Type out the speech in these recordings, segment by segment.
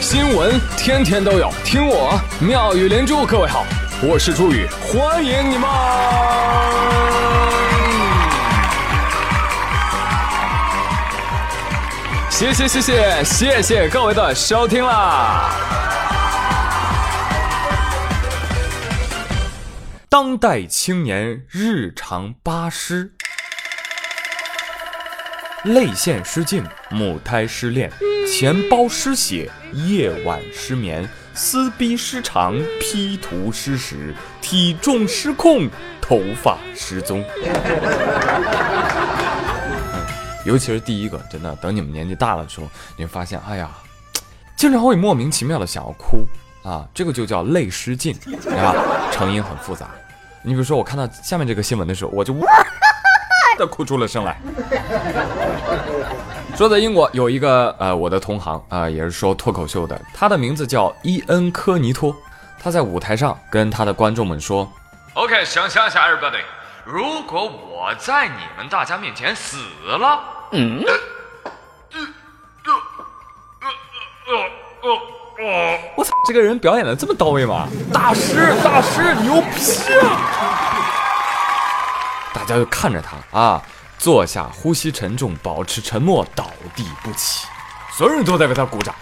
新闻天天都有，听我妙语连珠。各位好，我是朱宇，欢迎你们！谢谢谢谢谢谢各位的收听啦！当代青年日常八诗。泪腺失禁，母胎失恋，钱包失血，夜晚失眠，撕逼失常，P 图失实，体重失控，头发失踪。尤其是第一个，真的，等你们年纪大了的时候，你会发现，哎呀，经常会莫名其妙的想要哭啊，这个就叫泪失禁，你看？成因很复杂。你比如说，我看到下面这个新闻的时候，我就。的哭出了声来。说在英国有一个呃，我的同行啊，也是说脱口秀的，他的名字叫伊恩·科尼托。他在舞台上跟他的观众们说：“OK，想象一下，everybody，如果我在你们大家面前死了，嗯，我操，这个人表演的这么到位吗？大师，大师，牛逼啊！”大家就看着他啊，坐下，呼吸沉重，保持沉默，倒地不起。所有人都在为他鼓掌，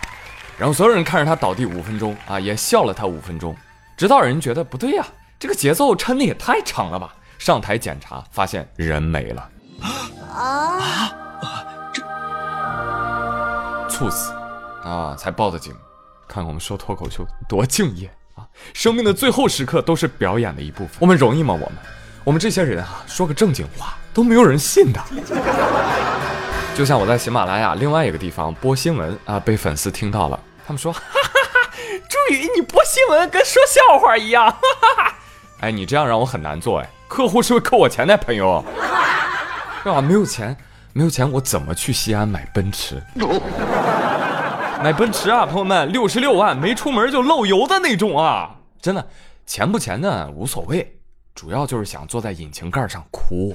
然后所有人看着他倒地五分钟啊，也笑了他五分钟，直到人觉得不对呀，这个节奏抻的也太长了吧。上台检查，发现人没了啊啊！这猝死啊，才报的警。看我们说脱口秀多敬业啊，生命的最后时刻都是表演的一部分。我们容易吗？我们？我们这些人啊，说个正经话都没有人信的。就像我在喜马拉雅另外一个地方播新闻啊，被粉丝听到了，他们说：“哈哈哈，朱宇，你播新闻跟说笑话一样。”哈哈哈，哎，你这样让我很难做哎，客户是不是扣我钱呢，朋友？是吧？没有钱，没有钱，我怎么去西安买奔驰？买奔驰啊，朋友们，六十六万没出门就漏油的那种啊！真的，钱不钱的无所谓。主要就是想坐在引擎盖上哭。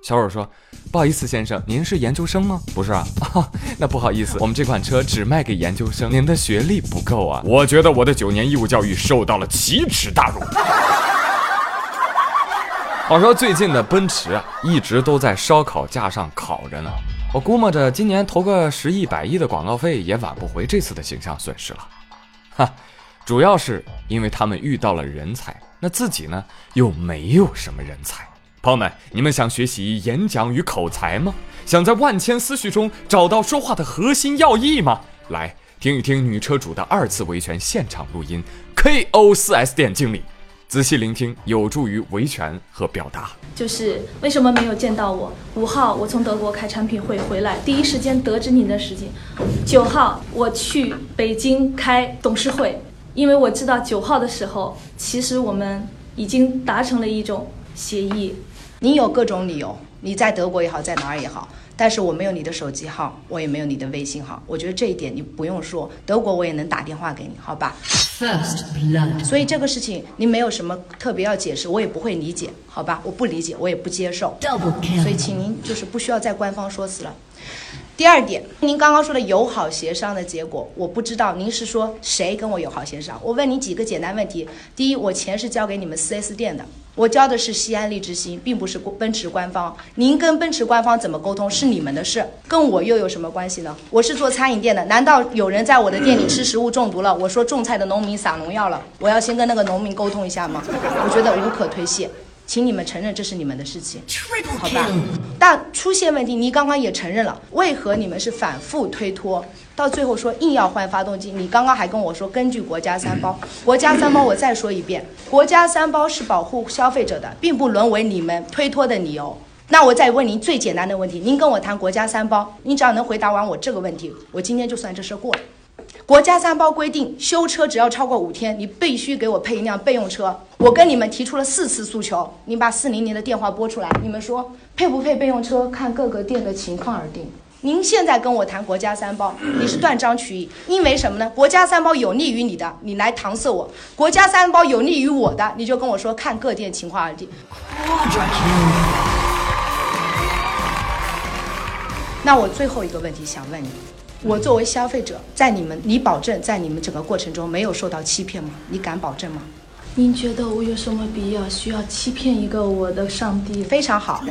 小伙说：“不好意思，先生，您是研究生吗？不是啊，那不好意思，我们这款车只卖给研究生，您的学历不够啊。我觉得我的九年义务教育受到了奇耻大辱。”话说最近的奔驰啊，一直都在烧烤架上烤着呢。我估摸着今年投个十亿、百亿的广告费也挽不回这次的形象损失了，哈，主要是因为他们遇到了人才，那自己呢又没有什么人才。朋友们，你们想学习演讲与口才吗？想在万千思绪中找到说话的核心要义吗？来听一听女车主的二次维权现场录音，KO 四 S 店经理。仔细聆听，有助于维权和表达。就是为什么没有见到我？五号我从德国开产品会回来，第一时间得知您的事情。九号我去北京开董事会，因为我知道九号的时候，其实我们已经达成了一种协议。你有各种理由，你在德国也好，在哪儿也好。但是我没有你的手机号，我也没有你的微信号。我觉得这一点你不用说，德国我也能打电话给你，好吧？First blood。所以这个事情你没有什么特别要解释，我也不会理解，好吧？我不理解，我也不接受。Double kill。所以请您就是不需要再官方说辞了。第二点，您刚刚说的友好协商的结果，我不知道您是说谁跟我友好协商？我问你几个简单问题：第一，我钱是交给你们 4S 店的，我交的是西安利之星，并不是奔驰官方。您跟奔驰官方怎么沟通是你们的事，跟我又有什么关系呢？我是做餐饮店的，难道有人在我的店里吃食物中毒了？我说种菜的农民撒农药了，我要先跟那个农民沟通一下吗？我觉得无可推卸。请你们承认这是你们的事情，好吧？但出现问题，你刚刚也承认了，为何你们是反复推脱，到最后说硬要换发动机？你刚刚还跟我说，根据国家三包，国家三包，我再说一遍，国家三包是保护消费者的，并不沦为你们推脱的理由。那我再问您最简单的问题，您跟我谈国家三包，您只要能回答完我这个问题，我今天就算这事过了。国家三包规定，修车只要超过五天，你必须给我配一辆备用车。我跟你们提出了四次诉求，你把四零零的电话拨出来，你们说配不配备用车，看各个店的情况而定。您现在跟我谈国家三包，你是断章取义，因为什么呢？国家三包有利于你的，你来搪塞我；国家三包有利于我的，你就跟我说看各店情况而定。那我最后一个问题想问你，我作为消费者，在你们，你保证在你们整个过程中没有受到欺骗吗？你敢保证吗？您觉得我有什么必要需要欺骗一个我的上帝？非常好。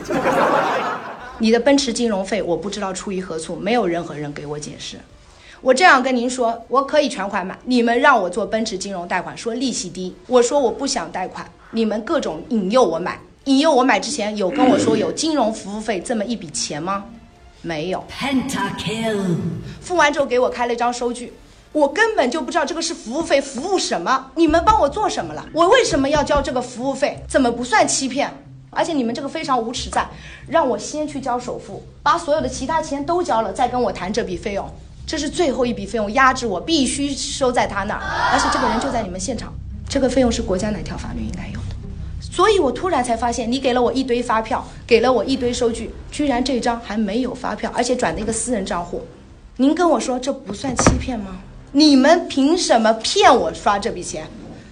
你的奔驰金融费我不知道出于何处，没有任何人给我解释。我这样跟您说，我可以全款买，你们让我做奔驰金融贷款，说利息低，我说我不想贷款，你们各种引诱我买，引诱我买之前有跟我说有金融服务费这么一笔钱吗？没有。Pentakill。付完之后给我开了一张收据。我根本就不知道这个是服务费，服务什么？你们帮我做什么了？我为什么要交这个服务费？怎么不算欺骗？而且你们这个非常无耻，在让我先去交首付，把所有的其他钱都交了，再跟我谈这笔费用，这是最后一笔费用，压制我必须收在他那儿。而且这个人就在你们现场，这个费用是国家哪条法律应该有的？所以我突然才发现，你给了我一堆发票，给了我一堆收据，居然这张还没有发票，而且转的一个私人账户。您跟我说这不算欺骗吗？你们凭什么骗我刷这笔钱，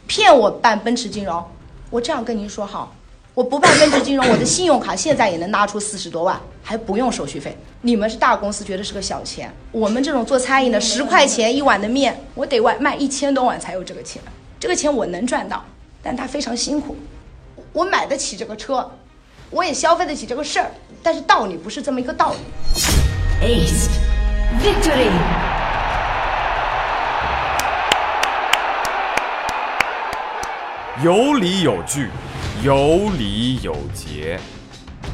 骗我办奔驰金融？我这样跟您说好，我不办奔驰金融，我的信用卡现在也能拿出四十多万，还不用手续费。你们是大公司，觉得是个小钱。我们这种做餐饮的，十块钱一碗的面，我得外卖一千多碗才有这个钱。这个钱我能赚到，但他非常辛苦。我买得起这个车，我也消费得起这个事儿，但是道理不是这么一个道理。Ace victory。有理有据，有理有节。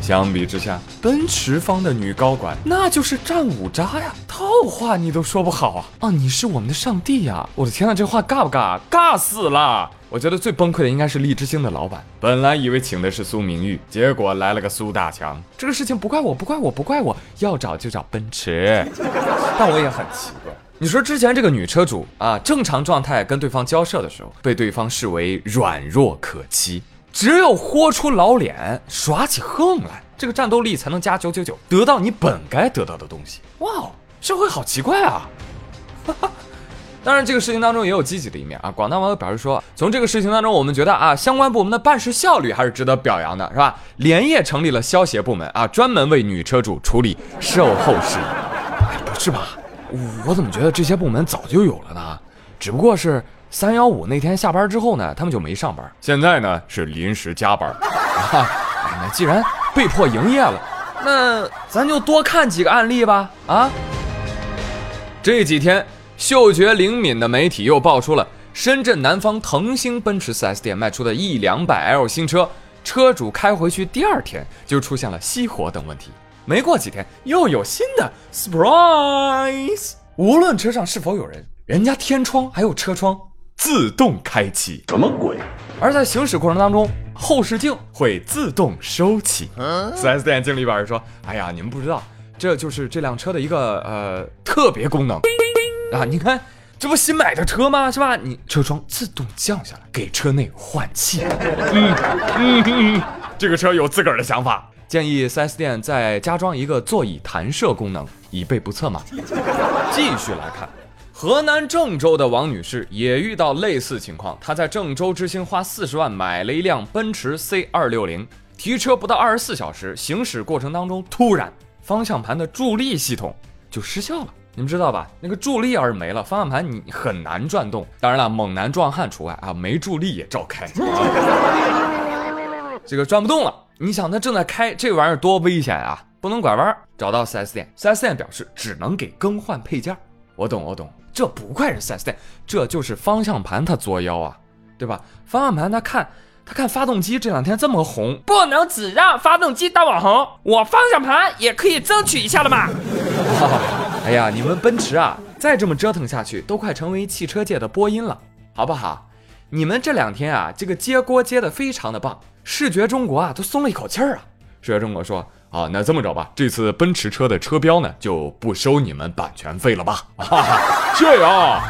相比之下，奔驰方的女高管那就是战五渣呀，套话你都说不好啊！啊，你是我们的上帝呀！我的天呐，这话尬不尬？尬死了！我觉得最崩溃的应该是荔枝星的老板，本来以为请的是苏明玉，结果来了个苏大强。这个事情不怪我，不怪我，不怪我，要找就找奔驰。但我也很奇怪。你说之前这个女车主啊，正常状态跟对方交涉的时候，被对方视为软弱可欺，只有豁出老脸，耍起横来，这个战斗力才能加九九九，得到你本该得到的东西。哇，社会好奇怪啊！哈哈。当然，这个事情当中也有积极的一面啊。广大网友表示说，从这个事情当中，我们觉得啊，相关部门的办事效率还是值得表扬的，是吧？连夜成立了消协部门啊，专门为女车主处理售后事宜。哎，不是吧？我怎么觉得这些部门早就有了呢？只不过是三幺五那天下班之后呢，他们就没上班。现在呢是临时加班。哎，那既然被迫营业了，那咱就多看几个案例吧。啊，这几天嗅觉灵敏的媒体又爆出了深圳南方腾兴奔驰 4S 店卖出的一两百 L 新车，车主开回去第二天就出现了熄火等问题。没过几天，又有新的 surprise。无论车上是否有人，人家天窗还有车窗自动开启，什么鬼？而在行驶过程当中，后视镜会自动收起。四 S 店经理表示说：“哎呀，你们不知道，这就是这辆车的一个呃特别功能啊！你看，这不新买的车吗？是吧？你车窗自动降下来，给车内换气。嗯嗯嗯，这个车有自个儿的想法。”建议 4S 店再加装一个座椅弹射功能，以备不测嘛。继续来看，河南郑州的王女士也遇到类似情况。她在郑州之星花四十万买了一辆奔驰 C 二六零，提车不到二十四小时，行驶过程当中突然方向盘的助力系统就失效了。你们知道吧？那个助力要是没了，方向盘你很难转动。当然了，猛男壮汉除外啊，没助力也照开。这个转不动了。你想，他正在开这玩意儿多危险啊！不能拐弯。找到 4S 店，4S 店表示只能给更换配件。我懂，我懂，这不怪人 4S 店，这就是方向盘它作妖啊，对吧？方向盘他看，他看发动机这两天这么红，不能只让发动机当网红，我方向盘也可以争取一下了嘛。哎呀，你们奔驰啊，再这么折腾下去，都快成为汽车界的波音了，好不好？你们这两天啊，这个接锅接的非常的棒。视觉中国啊，都松了一口气儿啊！视觉中国说：“啊，那这么着吧，这次奔驰车的车标呢，就不收你们版权费了吧？”哈哈，这样。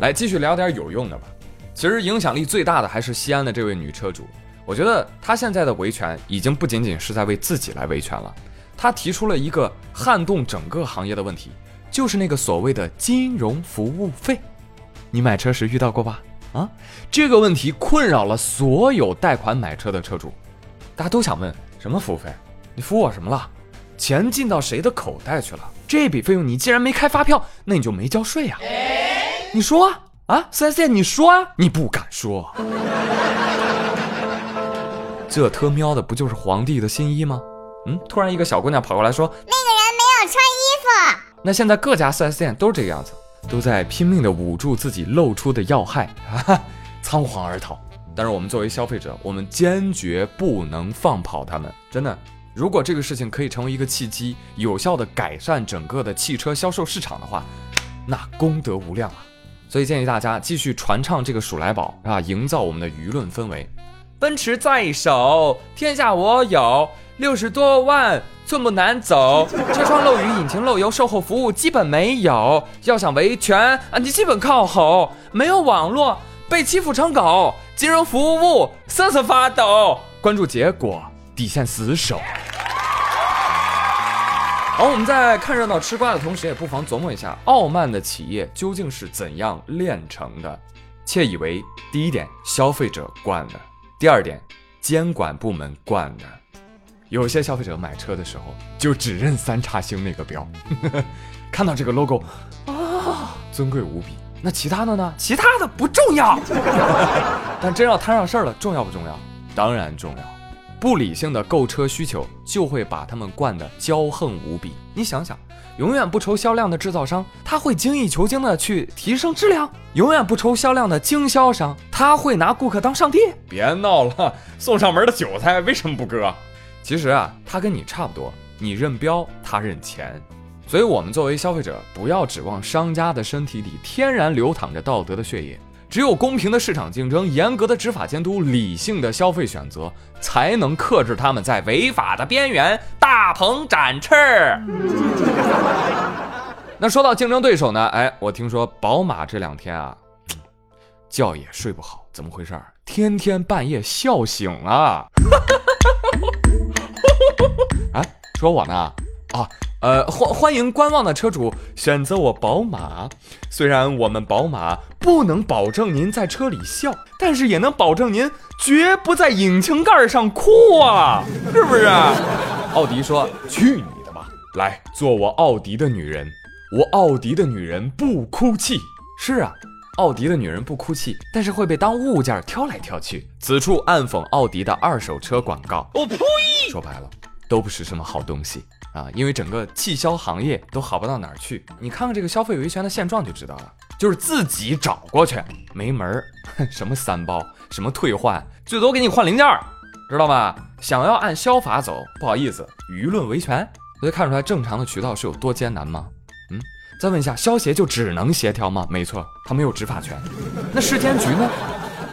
来，继续聊点有用的吧。其实影响力最大的还是西安的这位女车主。我觉得她现在的维权已经不仅仅是在为自己来维权了。她提出了一个撼动整个行业的问题，就是那个所谓的金融服务费。你买车时遇到过吧？啊，这个问题困扰了所有贷款买车的车主。大家都想问什么服务费？你服务我什么了？钱进到谁的口袋去了？这笔费用你既然没开发票，那你就没交税呀、你说啊啊，四 S 店你说啊，你不敢说。这特喵的不就是皇帝的新衣吗？嗯，突然一个小姑娘跑过来说，那个人没有穿衣服。那现在各家 4S 店都是这个样子，都在拼命的捂住自己露出的要害，啊，仓皇而逃。但是我们作为消费者，我们坚决不能放跑他们。真的，如果这个事情可以成为一个契机，有效的改善整个的汽车销售市场的话，那功德无量啊！所以建议大家继续传唱这个鼠来宝啊，营造我们的舆论氛围。奔驰在手，天下我有，六十多万寸步难走，车窗漏雨、引擎漏油、售后服务基本没有。要想维权啊，你基本靠吼，没有网络被欺负成狗，金融服务瑟瑟发抖。关注结果，底线死守。好，我们在看热闹吃瓜的同时，也不妨琢磨一下，傲慢的企业究竟是怎样炼成的？窃以为第一点，消费者惯的。第二点，监管部门惯的，有些消费者买车的时候就只认三叉星那个标，看到这个 logo 啊，尊贵无比。那其他的呢？其他的不重要，但真要摊上事儿了，重要不重要？当然重要。不理性的购车需求就会把他们惯得骄横无比。你想想，永远不愁销量的制造商，他会精益求精的去提升质量；永远不愁销量的经销商，他会拿顾客当上帝。别闹了，送上门的韭菜为什么不割？其实啊，他跟你差不多，你认标，他认钱。所以，我们作为消费者，不要指望商家的身体里天然流淌着道德的血液。只有公平的市场竞争、严格的执法监督、理性的消费选择，才能克制他们在违法的边缘大鹏展翅。那说到竞争对手呢？哎，我听说宝马这两天啊，觉也睡不好，怎么回事儿？天天半夜笑醒啊！啊，说我呢？啊，呃，欢欢迎观望的车主选择我宝马。虽然我们宝马不能保证您在车里笑，但是也能保证您绝不在引擎盖上哭啊，是不是？奥迪说：“去你的吧，来做我奥迪的女人。我奥迪的女人不哭泣。”是啊，奥迪的女人不哭泣，但是会被当物件挑来挑去。此处暗讽奥迪的二手车广告。我呸！说白了，都不是什么好东西。啊，因为整个汽销行业都好不到哪儿去。你看看这个消费维权的现状就知道了，就是自己找过去没门儿，什么三包，什么退换，最多给你换零件儿，知道吧？想要按消法走，不好意思，舆论维权。所以看出来正常的渠道是有多艰难吗？嗯，再问一下，消协就只能协调吗？没错，他没有执法权。那市监局呢？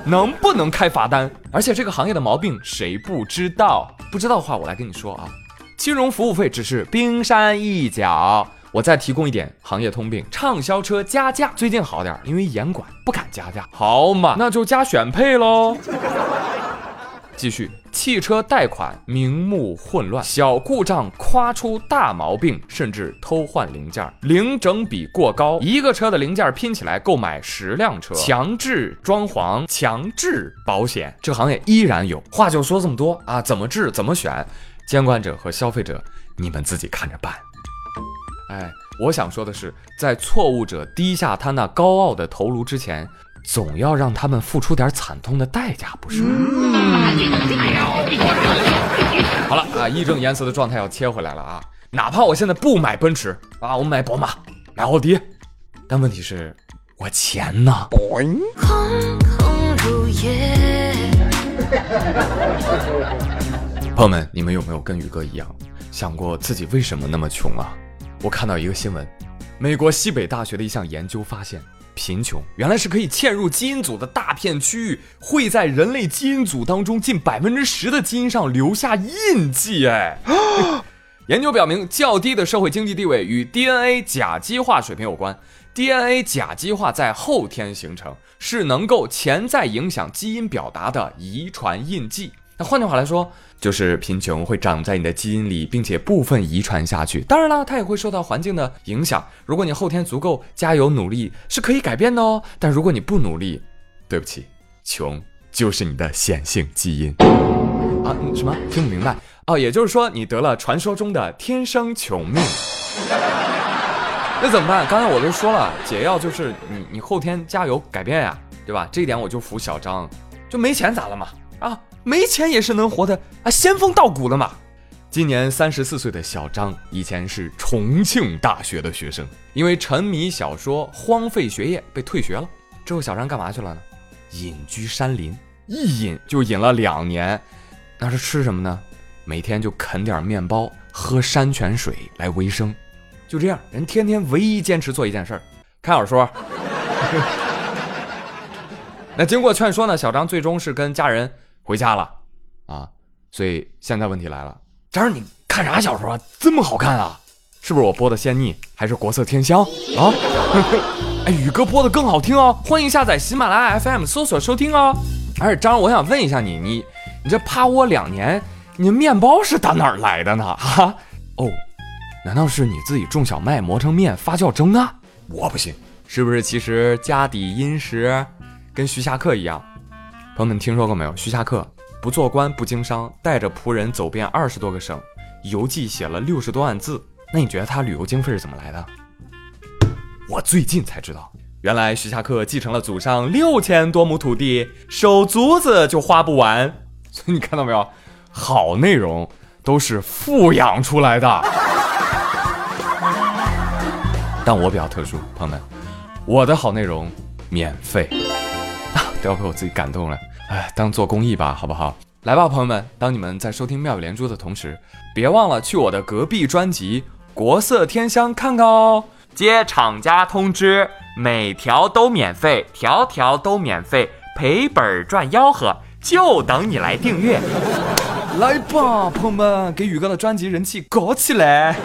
能不能开罚单？而且这个行业的毛病谁不知道？不知道的话，我来跟你说啊。金融服务费只是冰山一角，我再提供一点行业通病：畅销车加价。最近好点，因为严管不敢加价。好嘛，那就加选配喽。继续，汽车贷款名目混乱，小故障夸出大毛病，甚至偷换零件，零整比过高，一个车的零件拼起来购买十辆车，强制装潢，强制保险，这行业依然有。话就说这么多啊，怎么治，怎么选？监管者和消费者，你们自己看着办。哎，我想说的是，在错误者低下他那高傲的头颅之前，总要让他们付出点惨痛的代价，不是？好了啊，义正言辞的状态要切回来了啊！哪怕我现在不买奔驰啊，我买宝马，买奥迪，但问题是，我钱呢？朋友们，你们有没有跟宇哥一样想过自己为什么那么穷啊？我看到一个新闻，美国西北大学的一项研究发现，贫穷原来是可以嵌入基因组的大片区域，会在人类基因组当中近百分之十的基因上留下印记。哎，研究表明，较低的社会经济地位与 DNA 甲基化水平有关。DNA 甲基化在后天形成，是能够潜在影响基因表达的遗传印记。那换句话来说，就是贫穷会长在你的基因里，并且部分遗传下去。当然了，它也会受到环境的影响。如果你后天足够加油努力，是可以改变的哦。但如果你不努力，对不起，穷就是你的显性基因。啊？什么？听不明白？哦，也就是说你得了传说中的天生穷命。那怎么办？刚才我都说了，解药就是你你后天加油改变呀，对吧？这一点我就服小张，就没钱咋了嘛？啊，没钱也是能活的啊，仙风道骨的嘛。今年三十四岁的小张，以前是重庆大学的学生，因为沉迷小说荒废学业被退学了。之后小张干嘛去了呢？隐居山林，一隐就隐了两年。那是吃什么呢？每天就啃点面包，喝山泉水来维生。就这样，人天天唯一坚持做一件事儿，看小说。那经过劝说呢，小张最终是跟家人回家了啊。所以现在问题来了，张儿你看啥小说啊这么好看啊？是不是我播的仙逆，还是国色天香啊？哎，宇哥播的更好听哦，欢迎下载喜马拉雅 FM 搜索收听哦。而且张，我想问一下你，你你这趴窝两年，你面包是打哪儿来的呢？哈哦。难道是你自己种小麦磨成面发酵蒸的？我不信，是不是？其实家底殷实，跟徐霞客一样。朋友们听说过没有？徐霞客不做官不经商，带着仆人走遍二十多个省，游记写了六十多万字。那你觉得他旅游经费是怎么来的？我最近才知道，原来徐霞客继承了祖上六千多亩土地，手足子就花不完。所以你看到没有？好内容都是富养出来的。但我比较特殊，朋友们，我的好内容免费啊，都要被我自己感动了。哎，当做公益吧，好不好？来吧，朋友们，当你们在收听妙语连珠的同时，别忘了去我的隔壁专辑《国色天香》看看哦。接厂家通知，每条都免费，条条都免费，赔本赚吆喝，就等你来订阅。来吧，朋友们，给宇哥的专辑人气搞起来！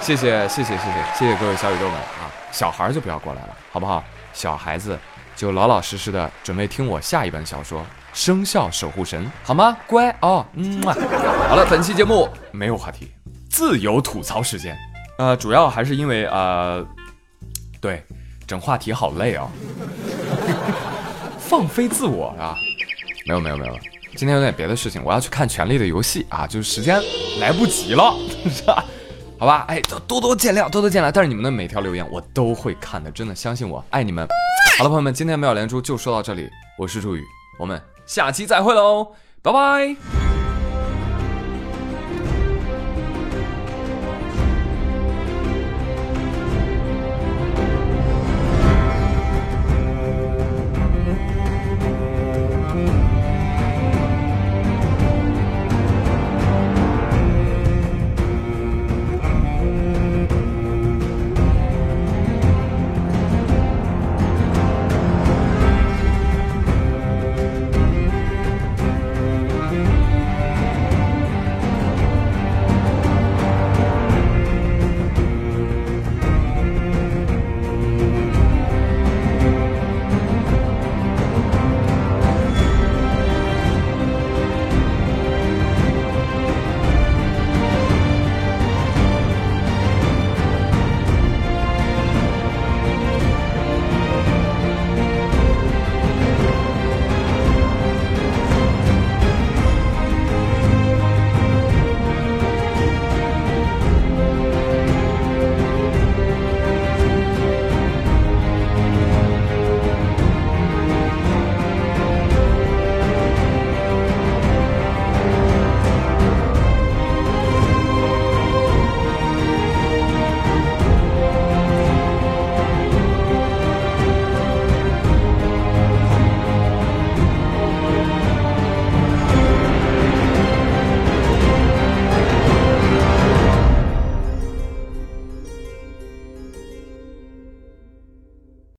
谢谢谢谢谢谢谢谢各位小宇宙们啊！小孩就不要过来了，好不好？小孩子就老老实实的准备听我下一本小说《生肖守护神》，好吗？乖哦，嗯。好了，本期节目没有话题，自由吐槽时间。呃，主要还是因为呃，对，整话题好累哦，放飞自我啊！没有没有没有，今天有点别的事情，我要去看《权力的游戏》啊，就是时间来不及了，是吧？好吧，哎，多多见谅，多多见谅。但是你们的每条留言我都会看的，真的相信我，爱你们。好了，朋友们，今天妙连珠就说到这里，我是朱宇，我们下期再会喽，拜拜。